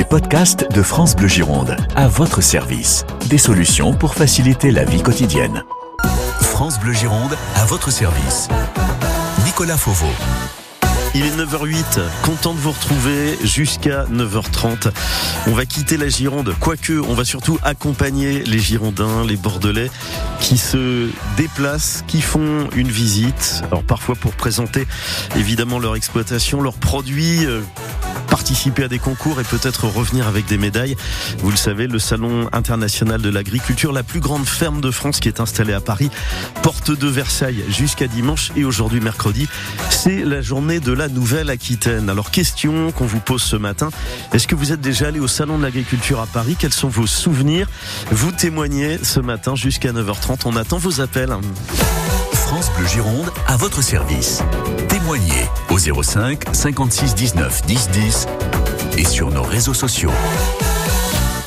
Les podcasts de France Bleu Gironde, à votre service. Des solutions pour faciliter la vie quotidienne. France Bleu Gironde, à votre service. Nicolas Fauveau. Il est 9h08, content de vous retrouver jusqu'à 9h30. On va quitter la Gironde, quoique on va surtout accompagner les Girondins, les Bordelais qui se déplacent, qui font une visite. Alors parfois pour présenter évidemment leur exploitation, leurs produits, euh, participer à des concours et peut-être revenir avec des médailles. Vous le savez, le Salon international de l'agriculture, la plus grande ferme de France qui est installée à Paris, porte de Versailles jusqu'à dimanche et aujourd'hui mercredi, c'est la journée de la Nouvelle-Aquitaine. Alors question qu'on vous pose ce matin, est-ce que vous êtes déjà allé au Salon de l'agriculture à Paris? Quels sont vos souvenirs? Vous témoignez ce matin jusqu'à 9h30. On attend vos appels. France Bleu Gironde, à votre service. Témoignez au 05 56 19 10 10 et sur nos réseaux sociaux.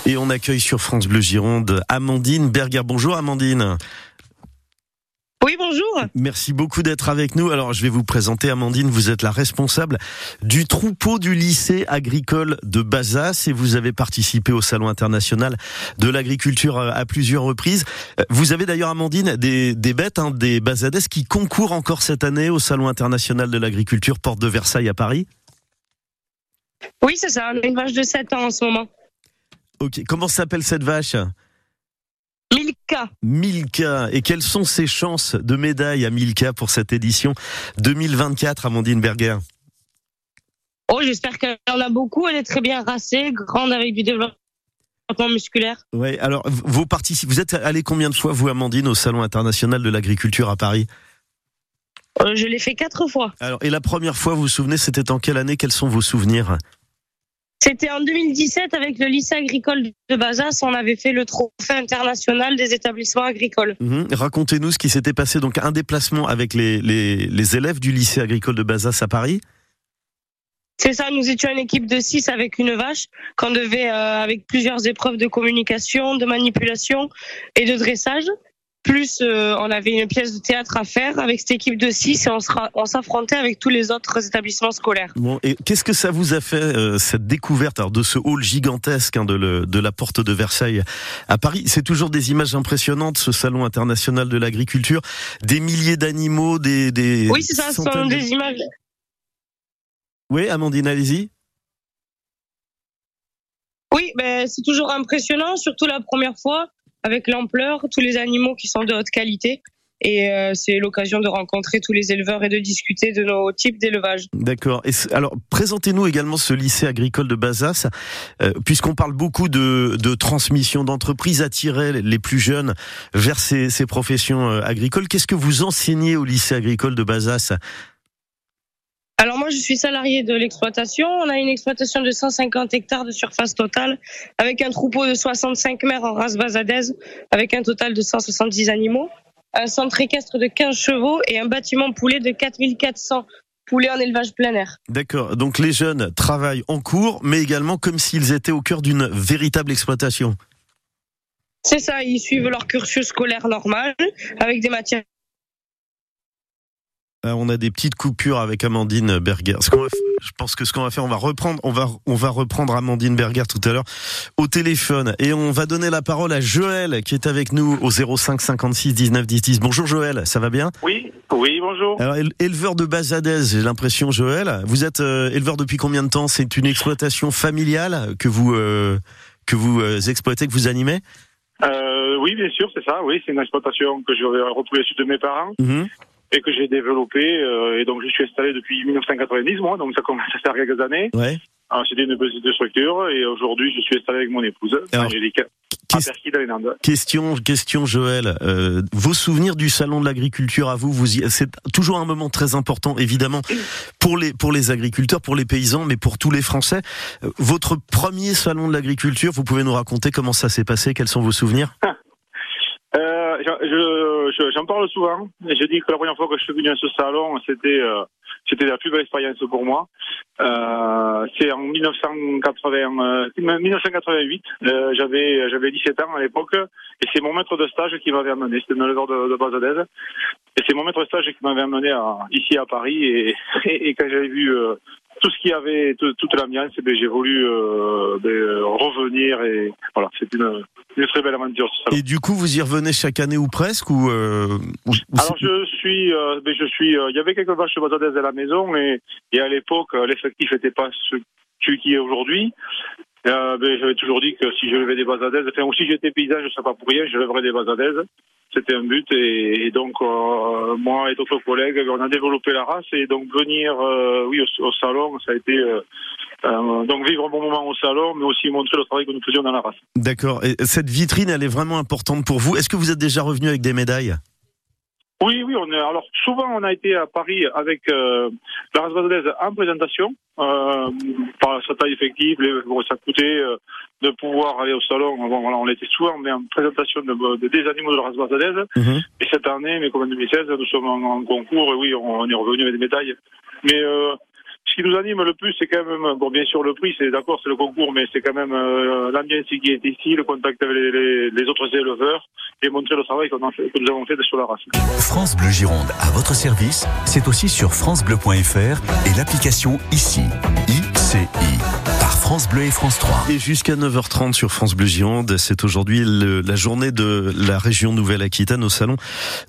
Et on accueille sur France Bleu Gironde Amandine Berger. Bonjour Amandine. Oui, bonjour. Merci beaucoup d'être avec nous. Alors, je vais vous présenter Amandine. Vous êtes la responsable du troupeau du lycée agricole de Bazas et vous avez participé au Salon international de l'agriculture euh, à plusieurs reprises. Euh, vous avez d'ailleurs, Amandine, des, des bêtes, hein, des Bazades qui concourent encore cette année au Salon international de l'agriculture Porte de Versailles à Paris. Oui, c'est ça. On a une vache de 7 ans en ce moment. Ok. Comment s'appelle cette vache? Milka. Milka. Et quelles sont ses chances de médaille à Milka pour cette édition 2024, Amandine Berger? Oh, j'espère qu'elle en a beaucoup. Elle est très bien racée, grande avec du développement musculaire. Ouais. Alors, vous participez. Vous êtes allé combien de fois, vous, Amandine, au Salon international de l'agriculture à Paris? Euh, je l'ai fait quatre fois. Alors, et la première fois, vous vous souvenez, c'était en quelle année? Quels sont vos souvenirs? C'était en 2017 avec le lycée agricole de Bazas. On avait fait le trophée international des établissements agricoles. Mhm. Racontez-nous ce qui s'était passé. Donc, un déplacement avec les, les, les élèves du lycée agricole de Bazas à Paris. C'est ça, nous étions une équipe de 6 avec une vache qu'on devait, euh, avec plusieurs épreuves de communication, de manipulation et de dressage. Plus, euh, on avait une pièce de théâtre à faire avec cette équipe de 6 et on sera- on s'affrontait avec tous les autres établissements scolaires. Bon, et qu'est-ce que ça vous a fait euh, cette découverte alors, de ce hall gigantesque hein, de, le- de la porte de Versailles à Paris? C'est toujours des images impressionnantes, ce salon international de l'agriculture, des milliers d'animaux, des, des Oui, c'est ça, ce sont des images. Oui, Amandine, allez-y. Oui, ben, c'est toujours impressionnant, surtout la première fois, avec l'ampleur, tous les animaux qui sont de haute qualité. Et euh, c'est l'occasion de rencontrer tous les éleveurs et de discuter de nos types d'élevage. D'accord. Alors, présentez-nous également ce lycée agricole de Bazas, euh, puisqu'on parle beaucoup de, de transmission d'entreprise, attirer les plus jeunes vers ces, ces professions euh, agricoles. Qu'est-ce que vous enseignez au lycée agricole de Bazas? Alors moi, je suis salarié de l'exploitation. On a une exploitation de 150 hectares de surface totale, avec un troupeau de 65 mères en race basadaise, avec un total de 170 animaux, un centre équestre de 15 chevaux et un bâtiment poulet de 4400 poulets en élevage plein air. D'accord. Donc les jeunes travaillent en cours, mais également comme s'ils étaient au cœur d'une véritable exploitation. C'est ça, ils suivent leur cursus scolaire normal, avec des matières On a des petites coupures avec Amandine Berger. Ce va je pense que ce qu'on va faire, on va reprendre, on va, on va reprendre Amandine Berger tout à l'heure au téléphone et on va donner la parole à Joël qui est avec nous au 05 56 19 10 10. Bonjour Joël, ça va bien? Oui, oui, bonjour. Alors éle- éleveur de Bazadez, j'ai l'impression Joël. Vous êtes euh, éleveur depuis combien de temps? C'est une exploitation familiale que vous euh, que vous euh, exploitez, que vous animez? Euh, oui, bien sûr, c'est ça. Oui, c'est une exploitation que j'ai retrouvée sur de mes parents Mhm. Et que j'ai développée. euh, et donc, je suis installé depuis 1990, moi. Donc, ça commence à faire quelques années. Ouais. Alors, C'était une petite structure et aujourd'hui, je suis installé avec mon épouse, Alors, Angélique. Question, question Joël. Euh, vos souvenirs du salon de l'agriculture à vous, vous c'est toujours un moment très important, évidemment, pour les pour les agriculteurs, pour les paysans, mais pour tous les Français. Euh, votre premier salon de l'agriculture, vous pouvez nous raconter comment ça s'est passé, quels sont vos souvenirs? Euh, j'en parle souvent. Je dis que la première fois que je suis venu à ce salon, c'était euh, c'était la plus belle expérience pour moi. Euh, c'est en 1980, 1988. Euh, j'avais j'avais 17 ans à l'époque et c'est mon maître de stage qui m'avait amené. C'était un éleveur de, de base Et c'est mon maître de stage qui m'avait amené ici à Paris et, quand j'avais vu tout ce qu'il y avait, toute l'ambiance, eh ben, j'ai voulu euh, ben, revenir et voilà, c'est une, une, très belle aventure. Et du coup, vous y revenez chaque année ou presque ou, euh, Alors je suis, euh, ben, je suis, il y avait quelques vaches bazadaises à la maison et, et à l'époque l'effectif n'était pas ce qui est aujourd'hui. Ben, j'avais toujours dit que si je levais des bazadaises, enfin, ou si j'étais paysan, je ne sais pas pour rien, je lèverais des bazadaises. C'était un but et, donc euh, moi et d'autres collègues, on a développé la race et donc venir, euh, oui, au, salon, ça a été euh, donc vivre un bon moment au salon, mais aussi montrer le travail que nous faisions dans la race. D'accord. Et cette vitrine, elle est vraiment importante pour vous. Est-ce que vous êtes déjà revenu avec des médailles? Oui, oui, on est, alors souvent on a été à Paris avec euh, la race basadaise en présentation, euh, par sa taille effective, les, bon, ça coûtait euh, de pouvoir aller au salon. Bon, voilà, on était souvent mais en présentation de, des animaux de la race basadaise. Mhm. Et cette année, mais comme en 2016, nous sommes en, concours et oui, on, on, est revenu avec des médailles. Mais euh, ce qui nous anime le plus, c'est quand même, bon, bien sûr, le prix, c'est d'accord, c'est le concours, mais c'est quand même euh, l'ambiance qui est ici, le contact avec les, autres éleveurs et montrer le travail que nous avons fait sur la race. France Bleu Gironde, à votre service, c'est aussi sur FranceBleu.fr et l'application ICI. ICI. France Bleu et France 3. Et jusqu'à 9h30 sur France Bleu Gironde, c'est aujourd'hui la journée de la région Nouvelle-Aquitaine au salon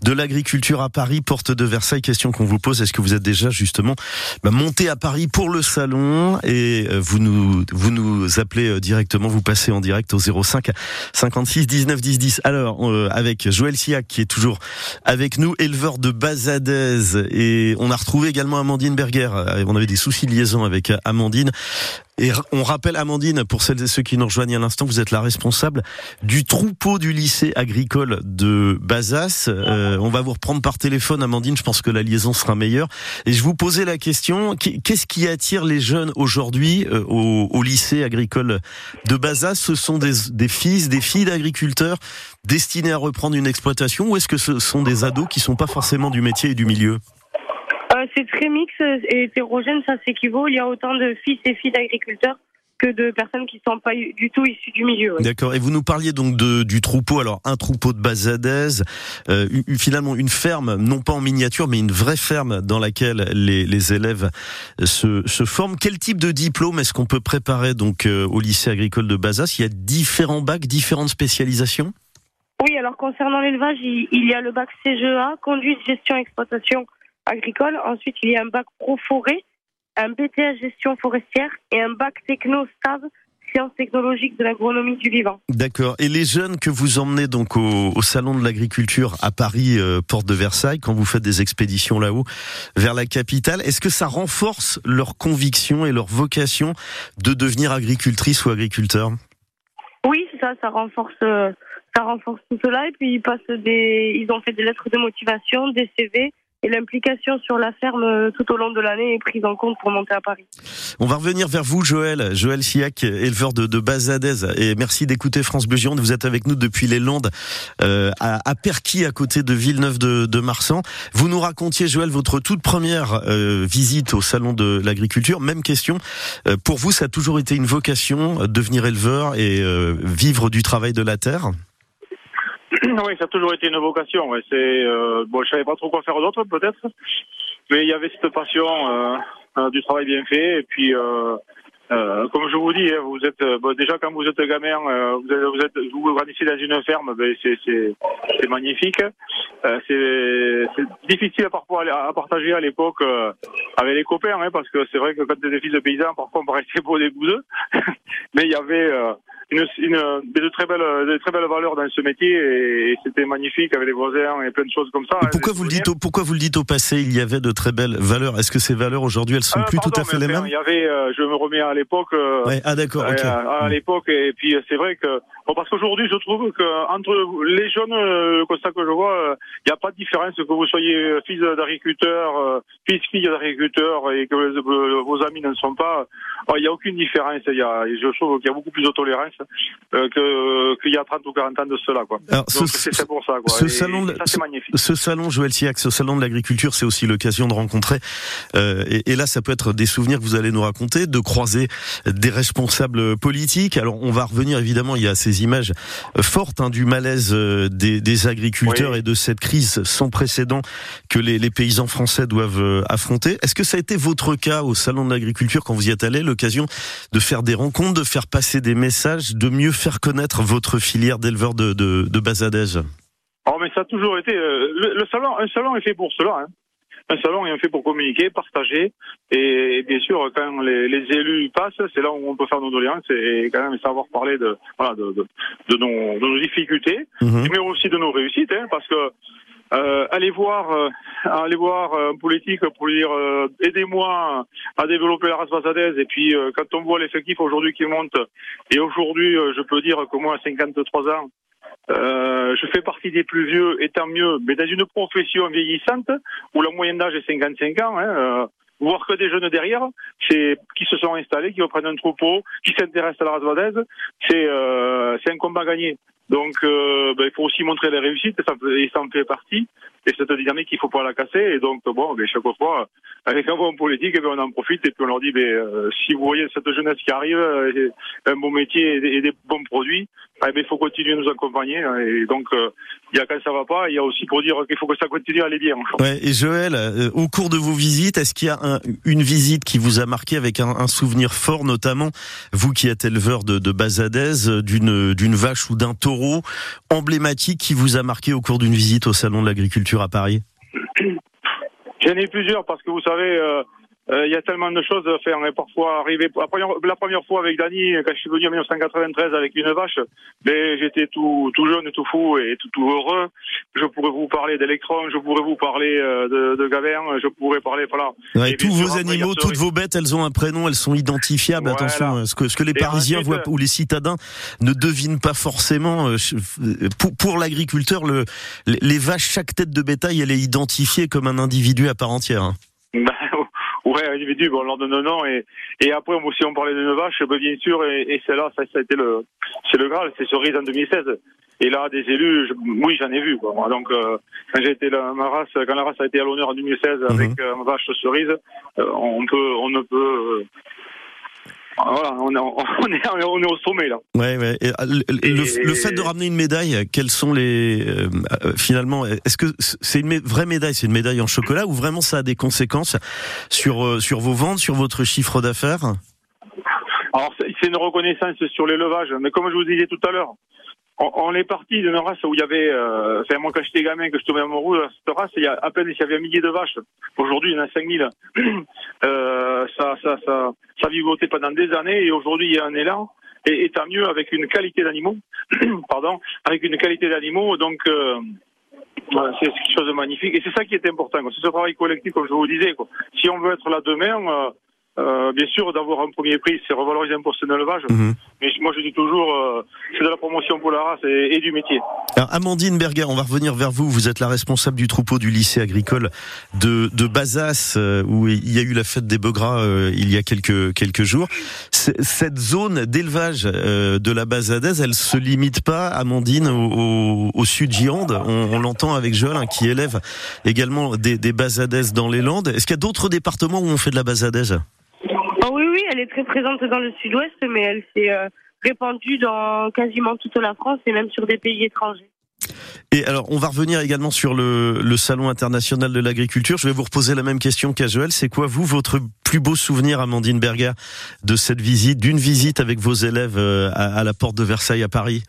de l'agriculture à Paris, porte de Versailles. Question qu'on vous pose, est-ce que vous êtes déjà justement bah, monté à Paris pour le salon? Et euh, vous nous vous nous appelez euh, directement, vous passez en direct au 05 56 19 10 10. Alors euh, avec Joël Siac qui est toujours avec nous, éleveur de Bazadez et on a retrouvé également Amandine Berger. On avait des soucis de liaison avec Amandine. Et on rappelle, Amandine, pour celles et ceux qui nous rejoignent à l'instant, vous êtes la responsable du troupeau du lycée agricole de Bazas. Euh, on va vous reprendre par téléphone, Amandine, je pense que la liaison sera meilleure. Et je vous posais la question, qu'est-ce qui attire les jeunes aujourd'hui euh, au, lycée agricole de Bazas? Ce sont des, fils, des filles d'agriculteurs destinés à reprendre une exploitation ou est-ce que ce sont des ados qui sont pas forcément du métier et du milieu? C'est très mix et hétérogène, ça s'équivaut. Il y a autant de fils et filles d'agriculteurs que de personnes qui ne sont pas du tout issues du milieu. D'accord. Et vous nous parliez donc de, du troupeau. Alors un troupeau de Bazadez, euh, finalement une ferme, non pas en miniature, mais une vraie ferme dans laquelle les, les élèves se, se, forment. Quel type de diplôme est-ce qu'on peut préparer donc euh, au lycée agricole de Bazas? Il y a différents bacs, différentes spécialisations? Oui. Alors concernant l'élevage, il, il, y a le bac CGEA, conduite, gestion, exploitation agricole. Ensuite, il y a un bac pro-forêt, un BTS gestion forestière et un bac techno-STAV sciences technologiques de l'agronomie du vivant. D'accord. Et les jeunes que vous emmenez donc au, salon de l'agriculture à Paris, euh, porte de Versailles, quand vous faites des expéditions là-haut vers la capitale, est-ce que ça renforce leur conviction et leur vocation de devenir agricultrice ou agriculteur Oui, ça, ça renforce. Euh, ça renforce tout cela et puis ils passent des, ils ont fait des lettres de motivation, des CV et l'implication sur la ferme euh, tout au long de l'année est prise en compte pour monter à Paris. On va revenir vers vous, Joël. Joël Siac, éleveur de, de Bazadez. Et merci d'écouter France Bleu Gironde. Vous êtes avec nous depuis les Landes, euh, à, à Perquy, à côté de Villeneuve de, de Marsan. Vous nous racontiez, Joël, votre toute première euh, visite au salon de l'agriculture. Même question. Euh, pour vous, ça a toujours été une vocation, devenir éleveur et vivre du travail de la terre? Oui, ça a toujours été une vocation. Ouais. C'est euh, bon, je savais pas trop quoi faire d'autre peut-être, mais il y avait cette passion euh, euh du travail bien fait. Et puis, comme je vous dis, hein, vous êtes déjà quand vous êtes gamin, vous êtes, vous êtes grandissez dans une ferme, ben, c'est magnifique. c'est difficile parfois à, partager à l'époque avec les copains, hein, parce que c'est vrai que quand des fils de paysans, parfois on paraissait beau des bouseux, mais il y avait une, une, de très belles, de très belles valeurs dans ce métier et, c'était magnifique avec les voisins et plein de choses comme ça. pourquoi vous le dites au, pourquoi vous le dites au passé Il y avait de très belles valeurs? Est-ce que ces valeurs aujourd'hui elles sont ah, plus tout à fait les mêmes? Il y avait, euh, je me remets à l'époque. Euh, ouais, ah d'accord. Euh, à, l'époque et puis c'est vrai que parce qu'aujourd'hui, je trouve que entre les jeunes, le constat que je vois, il n'y a pas de différence que vous soyez fils d'agriculteur, fils fille d'agriculteur et que vos amis ne sont pas. Il n'y a aucune différence. Il y a, je trouve qu'il y a beaucoup plus de tolérance que qu'il y a 30 ou 40 ans de cela. Quoi. Alors, c'est pour ça. Quoi. Ce salon, ça, c'est magnifique. Ce salon, Joël Siac, ce salon de l'agriculture, c'est aussi l'occasion de rencontrer. et, et là, ça peut être des souvenirs que vous allez nous raconter, de croiser des responsables politiques. Alors on va revenir évidemment, il y a ces images fortes hein, du malaise euh, des, des agriculteurs et de cette crise sans précédent que les, les paysans français doivent euh, affronter. Est-ce que ça a été votre cas au salon de l'agriculture quand vous y êtes allé, l'occasion de faire des rencontres, de faire passer des messages, de mieux faire connaître votre filière d'éleveurs de, de, de Oh mais ça a toujours été euh, le, salon, un salon est fait pour cela. Hein un salon est fait pour communiquer, partager, et, bien sûr, quand les, les élus passent, c'est là où on peut faire nos doléances et quand même savoir parler de, voilà, de, de, de, nos, de nos, difficultés, mhm. mais aussi de nos réussites, hein, parce que euh, allez voir, euh, allez voir un politique pour lui dire euh, aidez-moi à développer la race vasadaise. Et puis euh, quand on voit l'effectif aujourd'hui qui monte, et aujourd'hui je peux dire que moi à 53 ans, euh, je fais partie des plus vieux, et tant mieux, mais dans une profession vieillissante où la moyenne d'âge est 55 ans, hein, euh, voir que des jeunes derrière, c'est qui se sont installés, qui reprennent un troupeau, qui s'intéressent à la race c'est euh, c'est un combat gagné. Donc, euh, ben, il faut aussi montrer les réussites, et ça, et ça en fait partie. Et cette dynamique, il faut pas la casser. Et donc, bon, ben, chaque fois, avec un bon politique, ben, on en profite et puis on leur dit, ben, euh, si vous voyez cette jeunesse qui arrive, euh, un bon métier et des, bons produits, eh ben, il faut continuer à nous accompagner. Et donc, euh, il y a quand ça va pas, il y a aussi pour dire qu'il faut que ça continue à aller bien. Ouais, et Joël, au cours de vos visites, est-ce qu'il y a une visite qui vous a marqué avec un, souvenir fort, notamment vous qui êtes éleveur de, de Bazadez, d'une vache ou d'un taureau emblématique qui vous a marqué au cours d'une visite au salon de l'agriculture à Paris? J'en ai plusieurs parce que vous savez, euh, euh, il y a tellement de choses à faire. On est parfois arrivé la première, la première fois avec Dany, quand je suis venu en 1993 avec une vache, mais j'étais tout, tout jeune, tout fou et tout, tout heureux. Je pourrais vous parler d'électrons, je pourrais vous parler euh, de, de Gavin, je pourrais parler, voilà. Ouais, tous vos animaux, toutes vos bêtes, elles ont un prénom, elles sont identifiables. Attention, ce que, ce que les Parisiens voient ou les citadins ne devinent pas forcément. Euh, pour, pour l'agriculteur, le, les vaches, chaque tête de bétail, elle est identifiée comme un individu à part entière. Hein. Bah, Ouais, individu, bon, on leur donne un nom et, et après, si on parlait d'une vache, ben, bien sûr, et, et celle-là, ça, ça a été le, c'est le Graal, c'est Cerise en 2016. Et là, des élus, oui, j'en ai vu, quoi. Donc, euh, quand j'ai été la, ma race, quand la race a été à l'honneur en 2016 mhm. avec euh, ma vache Cerise, euh, on peut, on ne peut, voilà, on est, on est, on est au sommet là. Ouais, ouais. Et, euh, le, le, fait de ramener une médaille, quels sont les euh, euh, finalement Est-ce que c'est une vraie médaille C'est une médaille en chocolat ou vraiment ça a des conséquences sur sur vos ventes, sur votre chiffre d'affaires? Alors c'est une reconnaissance sur l'élevage, mais comme je vous disais tout à l'heure, on, est parti d'une race où il y avait, euh, enfin moi quand j'étais gamin, que je tombais amoureux de cette race, il y a à peine il y avait un millier de vaches. Aujourd'hui il y en a 5000. euh, ça, ça, ça, ça vivotait pendant des années et aujourd'hui il y a un élan. Et, et tant mieux avec une qualité d'animaux, pardon, avec une qualité d'animaux. Donc euh, c'est quelque chose de magnifique et c'est ça qui est important. C'est ce travail collectif comme je vous disais. Quoi. Si on veut être là demain. Euh, euh, bien sûr, d'avoir un premier prix, c'est revaloriser un poste d'élevage. Mhm. Mais moi, je dis toujours, euh, c'est de la promotion pour la race et, du métier. Alors, Amandine Berger, on va revenir vers vous. Vous êtes la responsable du troupeau du lycée agricole de, de Bazas, euh, où il y a eu la fête des Begras il y a quelques, quelques jours. Cette zone d'élevage de la Bazadaise, elle se limite pas, Amandine, au, au, sud Gironde? On, on l'entend avec Joël, hein, qui élève également des, des Bazadaises dans les Landes. Est-ce qu'il y a d'autres départements où on fait de la Bazadaise? Oh oui, oui, elle est très présente dans le sud-ouest, mais elle s'est euh, répandue dans quasiment toute la France et même sur des pays étrangers. Et alors, on va revenir également sur le, le Salon international de l'agriculture. Je vais vous reposer la même question qu'à Joël. C'est quoi, vous, votre plus beau souvenir, Amandine Berger, de cette visite, d'une visite avec vos élèves euh, à, la porte de Versailles à Paris?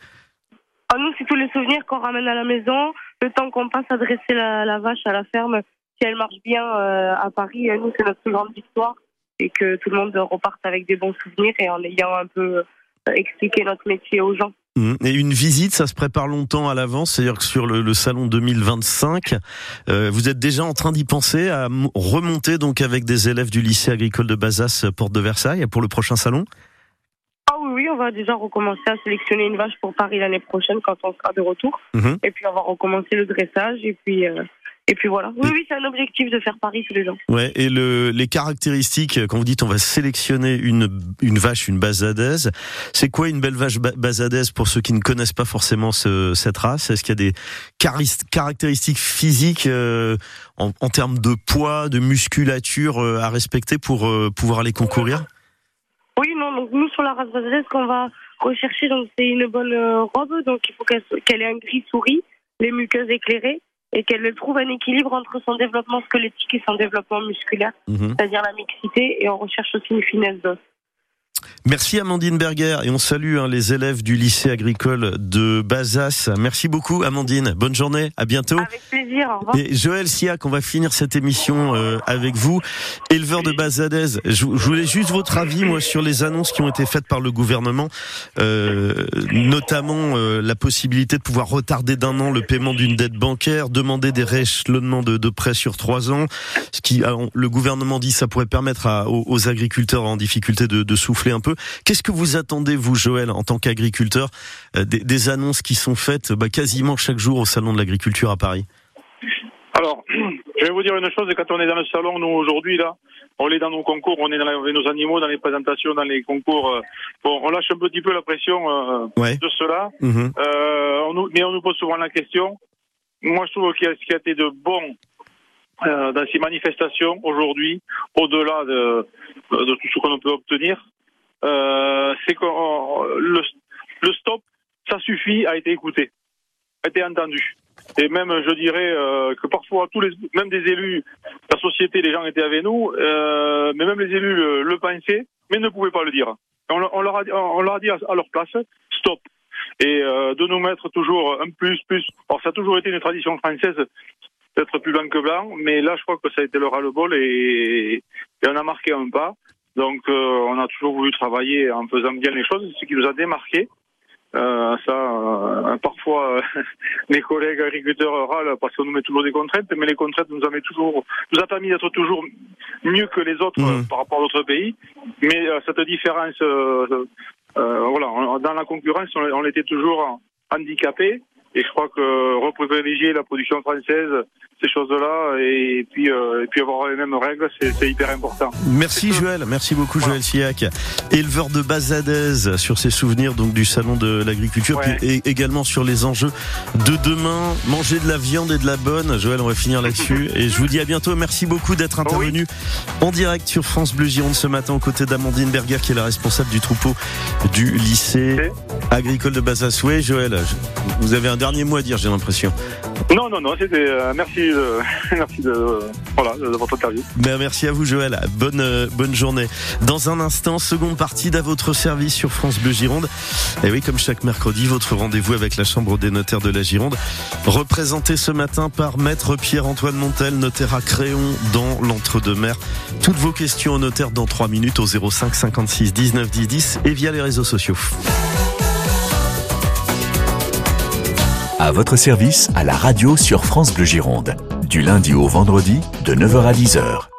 Oh, Nous, c'est tous les souvenirs qu'on ramène à la maison, le temps qu'on passe à dresser la, la, vache à la ferme. Si elle marche bien euh, à Paris, nous, c'est notre plus grande victoire et que tout le monde reparte avec des bons souvenirs et en ayant un peu euh, expliqué notre métier aux gens. Mmh. Et une visite, ça se prépare longtemps à l'avance, c'est-à-dire que sur le, salon 2025, euh, vous êtes déjà en train d'y penser à remonter donc avec des élèves du lycée agricole de Bazas, porte de Versailles, pour le prochain salon? Ah oui, oui, on va déjà recommencer à sélectionner une vache pour Paris l'année prochaine quand on sera de retour. Mhm. Et puis on va recommencer le dressage et puis euh, et puis voilà. Oui, oui, c'est un objectif de faire Paris tous les ans. Ouais, et le, les caractéristiques, quand vous dites on va sélectionner une, une vache, une bazadaise, c'est quoi une belle vache ba- bazadaise pour ceux qui ne connaissent pas forcément ce, cette race? Est-ce qu'il y a des caractéristiques physiques euh, en, en termes de poids, de musculature euh, à respecter pour euh, pouvoir aller concourir? Oui, non, donc nous sur la race vasalaise qu'on va rechercher, donc c'est une bonne robe, donc il faut qu'elle qu'elle ait un gris souris, les muqueuses éclairées et qu'elle trouve un équilibre entre son développement squelettique et son développement musculaire, Mhm. c'est-à-dire la mixité, et on recherche aussi une finesse d'os. Merci Amandine Berger et on salue hein, les élèves du lycée agricole de Bazas. Merci beaucoup Amandine, bonne journée, à bientôt. Avec plaisir, au revoir. Et Joël Siac, on va finir cette émission euh, avec vous, éleveur de Bazadez. Je, je voulais juste votre avis, moi, sur les annonces qui ont été faites par le gouvernement, euh, notamment euh, la possibilité de pouvoir retarder d'un an le paiement d'une dette bancaire, demander des rééchelonnements de, de prêts sur trois ans. Ce qui, alors, le gouvernement dit, ça pourrait permettre à- aux, aux agriculteurs en difficulté de, de souffler un peu. Qu'est-ce que vous attendez, vous, Joël, en tant qu'agriculteur, euh, des, des annonces qui sont faites bah, quasiment chaque jour au salon de l'agriculture à Paris? Alors, je vais vous dire une chose, quand on est dans le salon, nous aujourd'hui là, on est dans nos concours, on est dans nos animaux, dans les présentations, dans les concours. euh, bon, on lâche un petit peu la pression euh, Ouais. de cela, Mhm. euh, on nous, mais on nous pose souvent la question. Moi, je trouve qu'il y a ce qui a été de bon euh, dans ces manifestations aujourd'hui, au-delà de, de tout ce qu'on peut obtenir, c'est que euh, le, le stop, ça suffit, a été écouté, a été entendu. Et même, je dirais euh, que parfois, tous les, même des élus, la société, les gens étaient avec nous, euh, mais même les élus le, le pensaient, mais ne pouvaient pas le dire. On, leur- a, on leur a dit à, leur place, stop. Et euh, de nous mettre toujours un plus, plus. Alors, ça a toujours été une tradition française d'être plus blanc que blanc, mais là, je crois que ça a été le ras-le-bol et on a marqué un pas. Donc, euh, on a toujours voulu travailler en faisant bien les choses, ce qui nous a démarqué. Euh, ça, euh, parfois, euh, les collègues agriculteurs râlent parce qu'on nous met toujours des contraintes, mais les contraintes nous, ont toujours, nous a permis d'être toujours mieux que les autres euh, par rapport à d'autres pays. Mais euh, cette différence, euh, euh, voilà, on- dans la concurrence, on, on était toujours handicapé. Et je crois que reprivilégier la production française, ces choses-là, et puis euh, et puis avoir les mêmes règles, c'est hyper important. Merci Joël, merci beaucoup Voilà. Joël Siac, éleveur de Bazadez sur ses souvenirs donc du salon de l'agriculture Ouais. puis et également sur les enjeux de demain, manger de la viande et de la bonne. Joël, on va finir là-dessus et je vous dis à bientôt. Merci beaucoup d'être intervenu en direct sur France Bleu Gironde ce matin aux côtés d'Amandine Berger qui est la responsable du troupeau du lycée agricole de Bazasoué. Joël, vous avez un dernier mot à dire, j'ai l'impression. Non, non, non, c'était euh, merci, de, merci de voilà de, de votre interview. Ben, merci à vous Joël. Bonne euh, bonne journée. Dans un instant, seconde partie d'à votre service sur France Bleu Gironde. Et oui, comme chaque mercredi, votre rendez-vous avec la Chambre des notaires de la Gironde, représenté ce matin par maître Pierre-Antoine Montel, notaire à Créon dans l'Entre-deux-Mers. Toutes vos questions au notaire dans 3 minutes au 05 56 19 10 10 et via les réseaux sociaux. À votre service, à la radio sur France Bleu Gironde. Du lundi au vendredi, de 9h à 10h.